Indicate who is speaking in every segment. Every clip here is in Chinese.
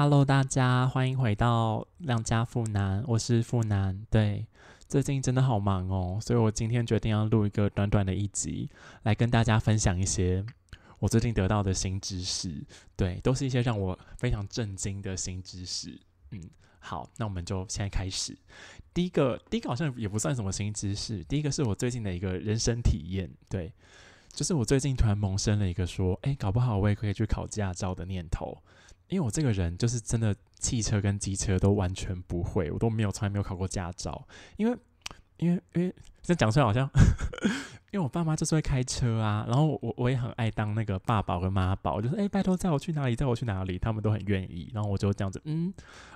Speaker 1: Hello，大家欢迎回到亮家富男，我是富男。对，最近真的好忙哦，所以我今天决定要录一个短短的一集，来跟大家分享一些我最近得到的新知识。对，都是一些让我非常震惊的新知识。嗯，好，那我们就现在开始。第一个，第一个好像也不算什么新知识，第一个是我最近的一个人生体验。对，就是我最近突然萌生了一个说，哎，搞不好我也可以去考驾照的念头。因为我这个人就是真的汽车跟机车都完全不会，我都没有从来没有考过驾照。因为，因为，因为这讲出来好像，因为我爸妈就是会开车啊，然后我我也很爱当那个爸宝跟妈宝，就是哎拜托载我去哪里，载我去哪里，他们都很愿意。然后我就这样子，嗯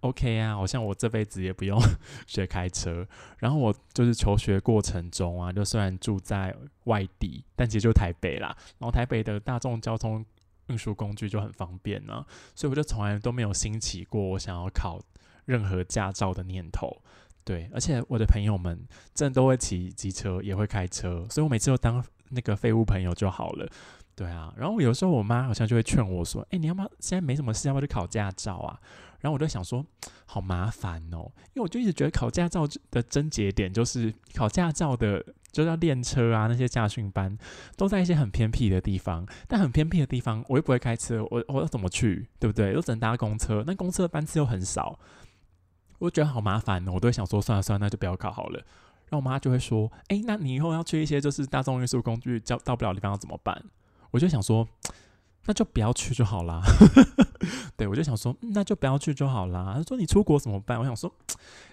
Speaker 1: ，OK 啊，好像我这辈子也不用 学开车。然后我就是求学过程中啊，就虽然住在外地，但其实就台北啦。然后台北的大众交通。运输工具就很方便呢，所以我就从来都没有兴起过我想要考任何驾照的念头。对，而且我的朋友们真的都会骑机车，也会开车，所以我每次都当那个废物朋友就好了。对啊，然后有时候我妈好像就会劝我说：“哎，你要不要现在没什么事，要不要去考驾照啊？”然后我就想说，好麻烦哦，因为我就一直觉得考驾照的症结点就是考驾照的。就要练车啊，那些驾训班都在一些很偏僻的地方，但很偏僻的地方我又不会开车，我我要怎么去，对不对？又只能搭公车，那公车的班次又很少，我觉得好麻烦哦。我都会想说，算了算了，那就不要考好了。然后我妈就会说，哎，那你以后要去一些就是大众运输工具叫到不了地方要怎么办？我就想说。那就不要去就好啦。对我就想说，那就不要去就好啦。她说你出国怎么办？我想说，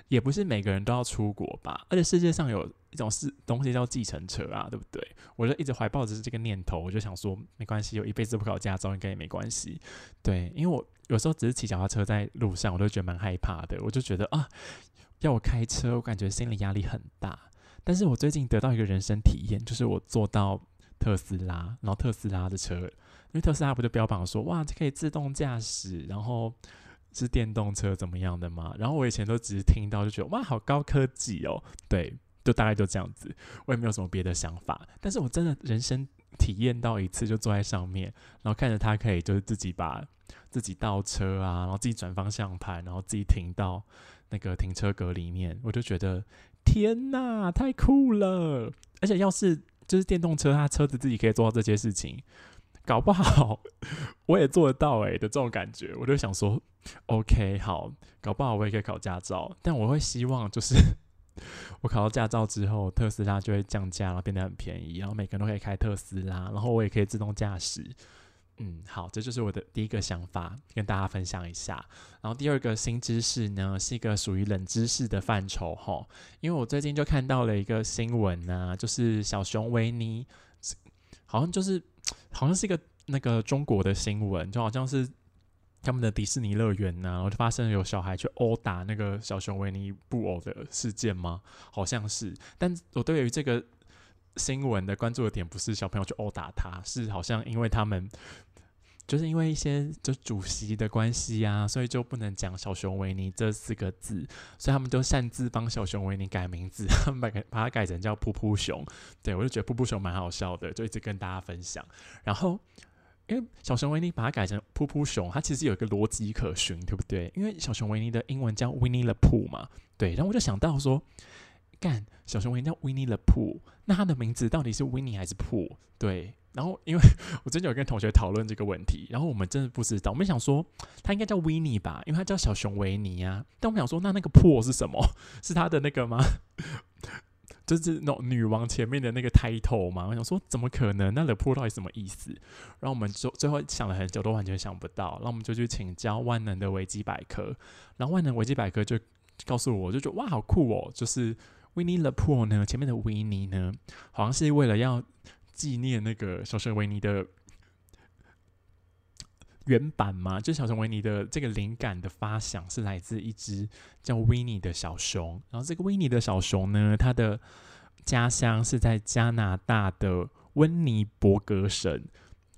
Speaker 1: 也不是每个人都要出国吧。而且世界上有一种是东西叫计程车啊，对不对？我就一直怀抱着这个念头，我就想说，没关系，我一辈子不考驾照应该也没关系。对，因为我有时候只是骑脚踏车在路上，我都觉得蛮害怕的。我就觉得啊，要我开车，我感觉心理压力很大。但是我最近得到一个人生体验，就是我坐到特斯拉，然后特斯拉的车。因为特斯拉不就标榜说哇，这可以自动驾驶，然后是电动车怎么样的嘛？然后我以前都只是听到就觉得哇，好高科技哦，对，就大概就这样子，我也没有什么别的想法。但是我真的人生体验到一次，就坐在上面，然后看着它可以就是自己把自己倒车啊，然后自己转方向盘，然后自己停到那个停车格里面，我就觉得天哪，太酷了！而且要是就是电动车，它车子自己可以做到这些事情。搞不好 我也做得到诶的这种感觉，我就想说，OK，好，搞不好我也可以考驾照，但我会希望就是 我考到驾照之后，特斯拉就会降价，然后变得很便宜，然后每个人都可以开特斯拉，然后我也可以自动驾驶。嗯，好，这就是我的第一个想法，跟大家分享一下。然后第二个新知识呢，是一个属于冷知识的范畴哈，因为我最近就看到了一个新闻呢，就是小熊维尼，好像就是。好像是一个那个中国的新闻，就好像是他们的迪士尼乐园呢，然后就发生有小孩去殴打那个小熊维尼布偶的事件吗？好像是，但我对于这个新闻的关注的点不是小朋友去殴打他，是好像因为他们。就是因为一些就主席的关系啊，所以就不能讲小熊维尼这四个字，所以他们就擅自帮小熊维尼改名字，他们把把它改成叫噗噗熊。对我就觉得噗噗熊蛮好笑的，就一直跟大家分享。然后因为小熊维尼把它改成噗噗熊，它其实有一个逻辑可循，对不对？因为小熊维尼的英文叫 Winnie the Pooh 嘛，对。然后我就想到说，干小熊维尼叫 Winnie the Pooh，那它的名字到底是 Winnie 还是 Po？对。然后，因为我最近有跟同学讨论这个问题，然后我们真的不知道。我们想说，他应该叫维尼吧，因为他叫小熊维尼啊。但我们想说，那那个破是什么？是他的那个吗？就是那女王前面的那个 title 吗？我想说，怎么可能？那 the 破到底什么意思？然后我们就最后想了很久，都完全想不到。然后我们就去请教万能的维基百科，然后万能维基百科就告诉我，就觉得哇，好酷哦！就是 Winnie the Pooh 呢，前面的维尼呢，好像是为了要。纪念那个小熊维尼的原版嘛，就小熊维尼的这个灵感的发想是来自一只叫维尼的小熊。然后这个维尼的小熊呢，它的家乡是在加拿大的温尼伯格省，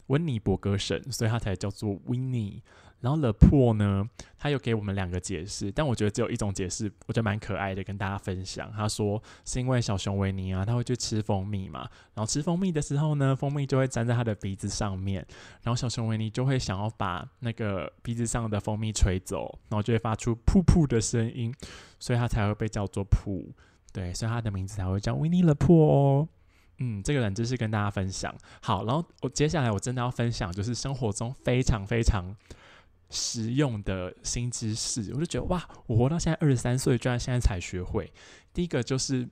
Speaker 1: 温尼伯格省，所以它才叫做维尼。然后 The Pool 呢，他有给我们两个解释，但我觉得只有一种解释，我觉得蛮可爱的，跟大家分享。他说是因为小熊维尼啊，他会去吃蜂蜜嘛，然后吃蜂蜜的时候呢，蜂蜜就会粘在他的鼻子上面，然后小熊维尼就会想要把那个鼻子上的蜂蜜吹走，然后就会发出噗噗的声音，所以他才会被叫做噗。对，所以他的名字才会叫维尼了噗哦。嗯，这个冷知识跟大家分享。好，然后我接下来我真的要分享，就是生活中非常非常实用的新知识。我就觉得哇，我活到现在二十三岁，居然现在才学会。第一个就是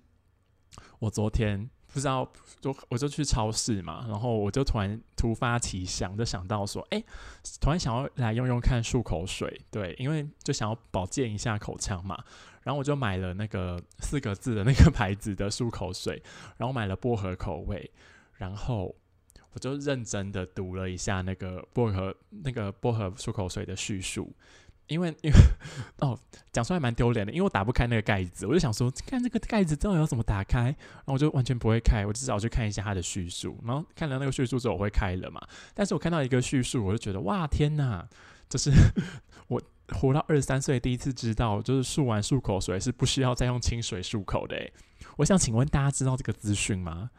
Speaker 1: 我昨天不知道，就我就去超市嘛，然后我就突然突发奇想，就想到说，哎，突然想要来用用看漱口水，对，因为就想要保健一下口腔嘛。然后我就买了那个四个字的那个牌子的漱口水，然后买了薄荷口味，然后我就认真的读了一下那个薄荷那个薄荷漱口水的叙述，因为 因为哦讲出来蛮丢脸的，因为我打不开那个盖子，我就想说看这个盖子到底要怎么打开，然后我就完全不会开，我至少去看一下它的叙述，然后看了那个叙述之后我会开了嘛，但是我看到一个叙述，我就觉得哇天哪，就是 我。活到二十三岁，第一次知道，就是漱完漱口水是不需要再用清水漱口的。我想请问大家知道这个资讯吗？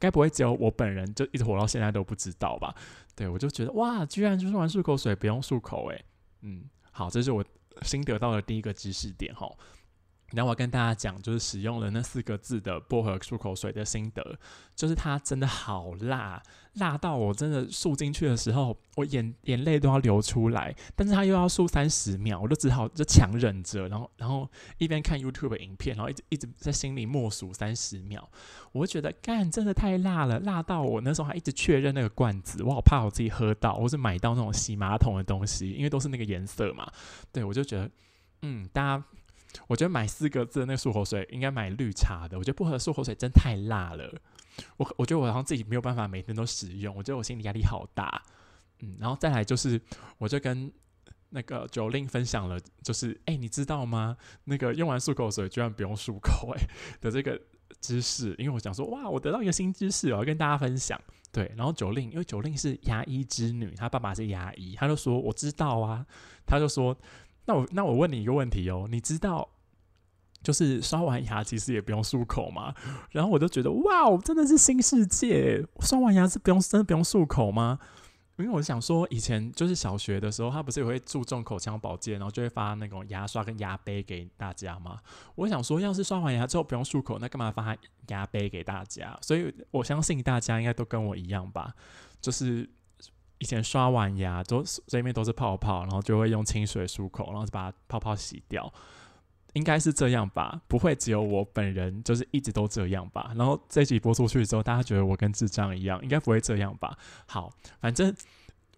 Speaker 1: 该不会只有我本人就一直活到现在都不知道吧？对我就觉得哇，居然就是玩漱口水不用漱口诶。嗯，好，这是我新得到的第一个知识点哈。然后我跟大家讲，就是使用了那四个字的薄荷漱口水的心得，就是它真的好辣，辣到我真的漱进去的时候，我眼眼泪都要流出来。但是它又要漱三十秒，我就只好就强忍着，然后然后一边看 YouTube 影片，然后一直一直在心里默数三十秒。我就觉得干真的太辣了，辣到我那时候还一直确认那个罐子，我好怕我自己喝到，或是买到那种洗马桶的东西，因为都是那个颜色嘛。对我就觉得，嗯，大家。我觉得买四个字的那个漱口水应该买绿茶的。我觉得薄荷漱口水真太辣了，我我觉得我好像自己没有办法每天都使用，我觉得我心理压力好大。嗯，然后再来就是，我就跟那个九令分享了，就是哎，你知道吗？那个用完漱口水居然不用漱口哎的这个知识，因为我想说哇，我得到一个新知识，我要跟大家分享。对，然后九令因为九令是牙医之女，她爸爸是牙医，他就说我知道啊，他就说。那我那我问你一个问题哦，你知道就是刷完牙其实也不用漱口吗？然后我就觉得哇，真的是新世界！刷完牙是不用真的不用漱口吗？因为我想说，以前就是小学的时候，他不是也会注重口腔保健，然后就会发那种牙刷跟牙杯给大家吗？我想说，要是刷完牙之后不用漱口，那干嘛发牙杯给大家？所以我相信大家应该都跟我一样吧，就是。以前刷完牙都这面都是泡泡，然后就会用清水漱口，然后就把泡泡洗掉，应该是这样吧？不会只有我本人就是一直都这样吧？然后这集播出去之后，大家觉得我跟智障一样，应该不会这样吧？好，反正。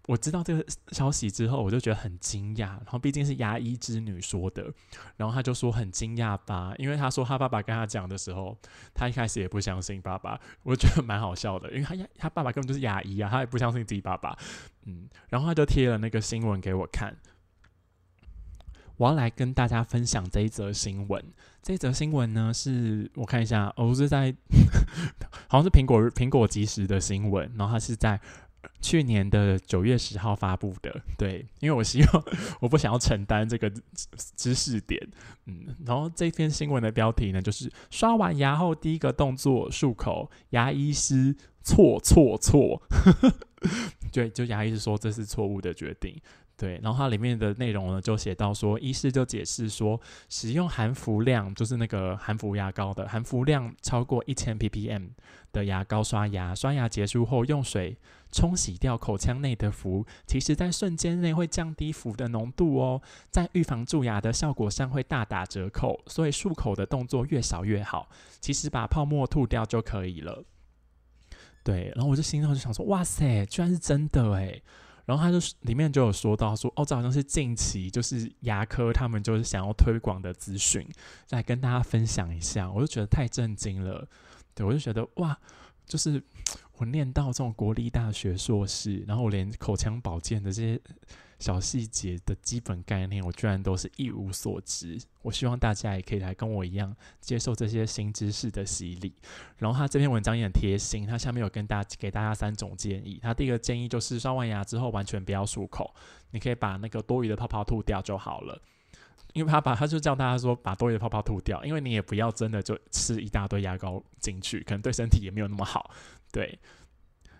Speaker 1: 我知道这个消息之后，我就觉得很惊讶。然后毕竟是牙医之女说的，然后他就说很惊讶吧，因为他说他爸爸跟他讲的时候，他一开始也不相信爸爸。我觉得蛮好笑的，因为他他爸爸根本就是牙医啊，他也不相信自己爸爸。嗯，然后他就贴了那个新闻给我看。我要来跟大家分享这一则新闻。这则新闻呢，是我看一下，我是在 好像是苹果苹果即时的新闻，然后它是在。去年的九月十号发布的，对，因为我希望我不想要承担这个知识点，嗯，然后这篇新闻的标题呢，就是刷完牙后第一个动作漱口，牙医师错错错，对，就牙医师说这是错误的决定。对，然后它里面的内容呢，就写到说，医师就解释说，使用含氟量，就是那个含氟牙膏的含氟量超过一千 ppm 的牙膏刷牙，刷牙结束后用水冲洗掉口腔内的氟，其实在瞬间内会降低氟的浓度哦，在预防蛀牙的效果上会大打折扣，所以漱口的动作越少越好，其实把泡沫吐掉就可以了。对，然后我就心中就想说，哇塞，居然是真的诶。然后他就里面就有说到说，哦，这好像是近期就是牙科他们就是想要推广的资讯，再跟大家分享一下。我就觉得太震惊了，对我就觉得哇，就是我念到这种国立大学硕士，然后我连口腔保健的这些小细节的基本概念，我居然都是一无所知。我希望大家也可以来跟我一样，接受这些新知识的洗礼。然后他这篇文章也很贴心，他下面有跟大家给大家三种建议。他第一个建议就是刷完牙之后完全不要漱口，你可以把那个多余的泡泡吐掉就好了。因为他把他就叫大家说把多余的泡泡吐掉，因为你也不要真的就吃一大堆牙膏进去，可能对身体也没有那么好。对。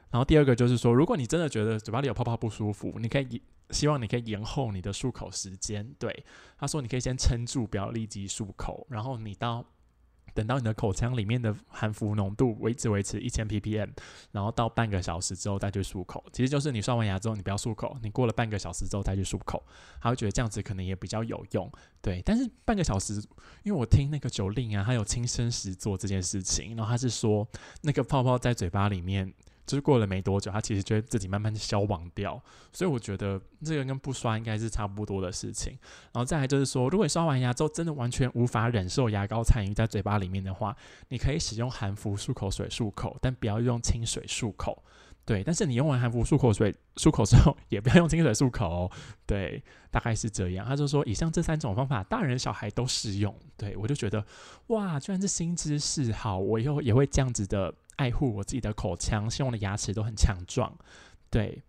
Speaker 1: 然后第二个就是说，如果你真的觉得嘴巴里有泡泡不舒服，你可以希望你可以延后你的漱口时间。对，他说你可以先撑住，不要立即漱口，然后你到等到你的口腔里面的含氟浓度维持维持一千 ppm，然后到半个小时之后再去漱口。其实就是你刷完牙之后，你不要漱口，你过了半个小时之后再去漱口，他会觉得这样子可能也比较有用。对，但是半个小时，因为我听那个九令啊，他有亲身实做这件事情，然后他是说那个泡泡在嘴巴里面。就是过了没多久，它其实就会自己慢慢消亡掉，所以我觉得这个跟不刷应该是差不多的事情。然后再来就是说，如果你刷完牙之后真的完全无法忍受牙膏残余在嘴巴里面的话，你可以使用含氟漱口水漱口，但不要用清水漱口。对，但是你用完含氟漱口水漱口之后，也不要用清水漱口。对，大概是这样。他就说，以上这三种方法，大人小孩都适用。对我就觉得，哇，居然是新知识，好，我以后也会这样子的。爱护我自己的口腔，希望我的牙齿都很强壮。对，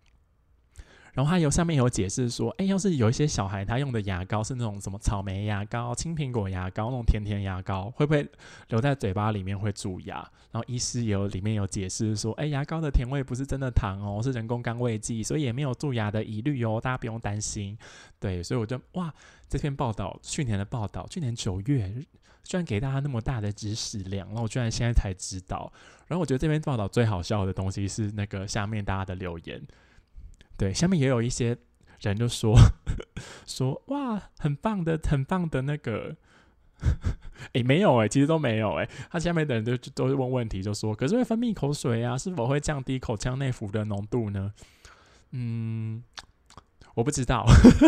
Speaker 1: 然后他有上面有解释说，哎，要是有一些小孩他用的牙膏是那种什么草莓牙膏、青苹果牙膏那种甜甜牙膏，会不会留在嘴巴里面会蛀牙？然后医师有里面有解释说，哎，牙膏的甜味不是真的糖哦，是人工甘味剂，所以也没有蛀牙的疑虑哦，大家不用担心。对，所以我就哇，这篇报道去年的报道，去年九月。居然给大家那么大的知识量，然后我居然现在才知道。然后我觉得这篇报道最好笑的东西是那个下面大家的留言，对，下面也有一些人就说 说哇，很棒的，很棒的那个，诶，没有诶，其实都没有诶。他下面的人就都是问问题，就说可是会分泌口水啊，是否会降低口腔内服的浓度呢？嗯。我不知道，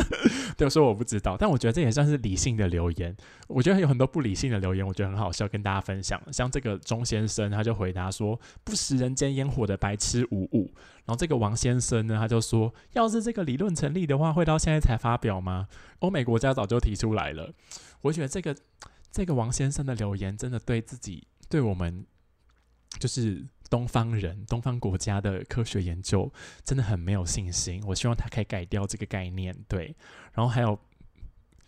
Speaker 1: 对我说我不知道，但我觉得这也算是理性的留言。我觉得有很多不理性的留言，我觉得很好笑，跟大家分享。像这个钟先生，他就回答说：“不食人间烟火的白痴无误。”然后这个王先生呢，他就说：“要是这个理论成立的话，会到现在才发表吗？欧美国家早就提出来了。”我觉得这个这个王先生的留言，真的对自己对我们就是。东方人、东方国家的科学研究真的很没有信心。我希望他可以改掉这个概念。对，然后还有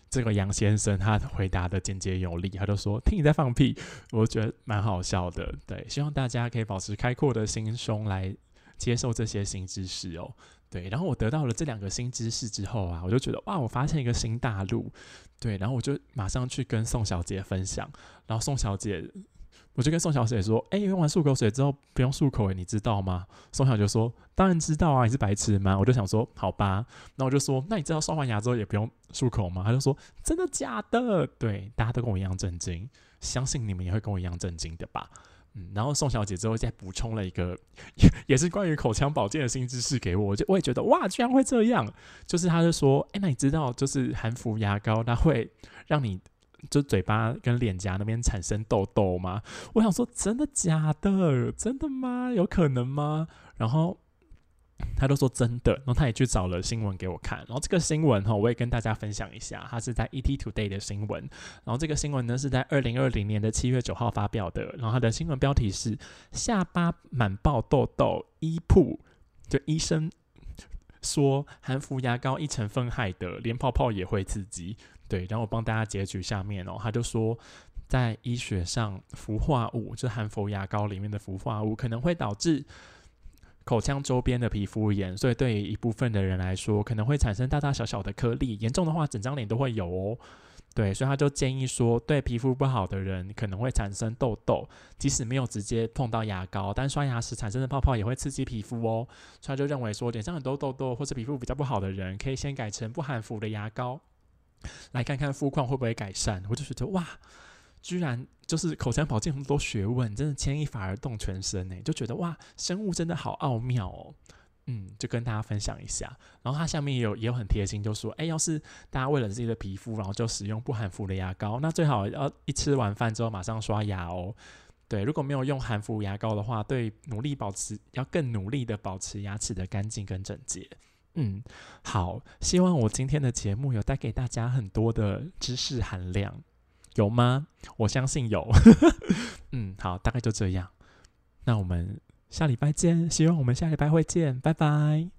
Speaker 1: 这个杨先生，他回答的简洁有力，他就说：“听你在放屁。”我觉得蛮好笑的。对，希望大家可以保持开阔的心胸来接受这些新知识哦。对，然后我得到了这两个新知识之后啊，我就觉得哇，我发现一个新大陆。对，然后我就马上去跟宋小姐分享，然后宋小姐。我就跟宋小姐说：“哎，用完漱口水之后不用漱口，哎，你知道吗？”宋小姐说：“当然知道啊，你是白痴吗？”我就想说：“好吧。”那我就说：“那你知道刷完牙之后也不用漱口吗？”她就说：“真的假的？”对，大家都跟我一样震惊，相信你们也会跟我一样震惊的吧？嗯，然后宋小姐之后再补充了一个，也是关于口腔保健的新知识给我，就我也觉得哇，居然会这样！就是她就说：“哎，那你知道，就是含氟牙膏，它会让你。”就嘴巴跟脸颊那边产生痘痘吗？我想说，真的假的？真的吗？有可能吗？然后他都说真的，然后他也去找了新闻给我看。然后这个新闻哈，我也跟大家分享一下，它是在 ET Today 的新闻。然后这个新闻呢是在二零二零年的七月九号发表的。然后它的新闻标题是“下巴满爆痘痘，医铺就医生说含氟牙膏一成分害的，连泡泡也会刺激。”对，然后我帮大家截取下面哦，他就说，在医学上，氟化物就是含氟牙膏里面的氟化物，可能会导致口腔周边的皮肤炎，所以对于一部分的人来说，可能会产生大大小小的颗粒，严重的话，整张脸都会有哦。对，所以他就建议说，对皮肤不好的人可能会产生痘痘，即使没有直接碰到牙膏，但刷牙时产生的泡泡也会刺激皮肤哦。所以他就认为说，脸上很多痘痘或者皮肤比较不好的人，可以先改成不含氟的牙膏。来看看肤况会不会改善，我就觉得哇，居然就是口腔保健那么多学问，真的牵一发而动全身呢，就觉得哇，生物真的好奥妙哦。嗯，就跟大家分享一下。然后它下面也有也有很贴心，就说，哎，要是大家为了自己的皮肤，然后就使用不含氟的牙膏，那最好要一吃完饭之后马上刷牙哦。对，如果没有用含氟牙膏的话，对努力保持要更努力的保持牙齿的干净跟整洁。嗯，好，希望我今天的节目有带给大家很多的知识含量，有吗？我相信有。嗯，好，大概就这样。那我们下礼拜见，希望我们下礼拜会见，拜拜。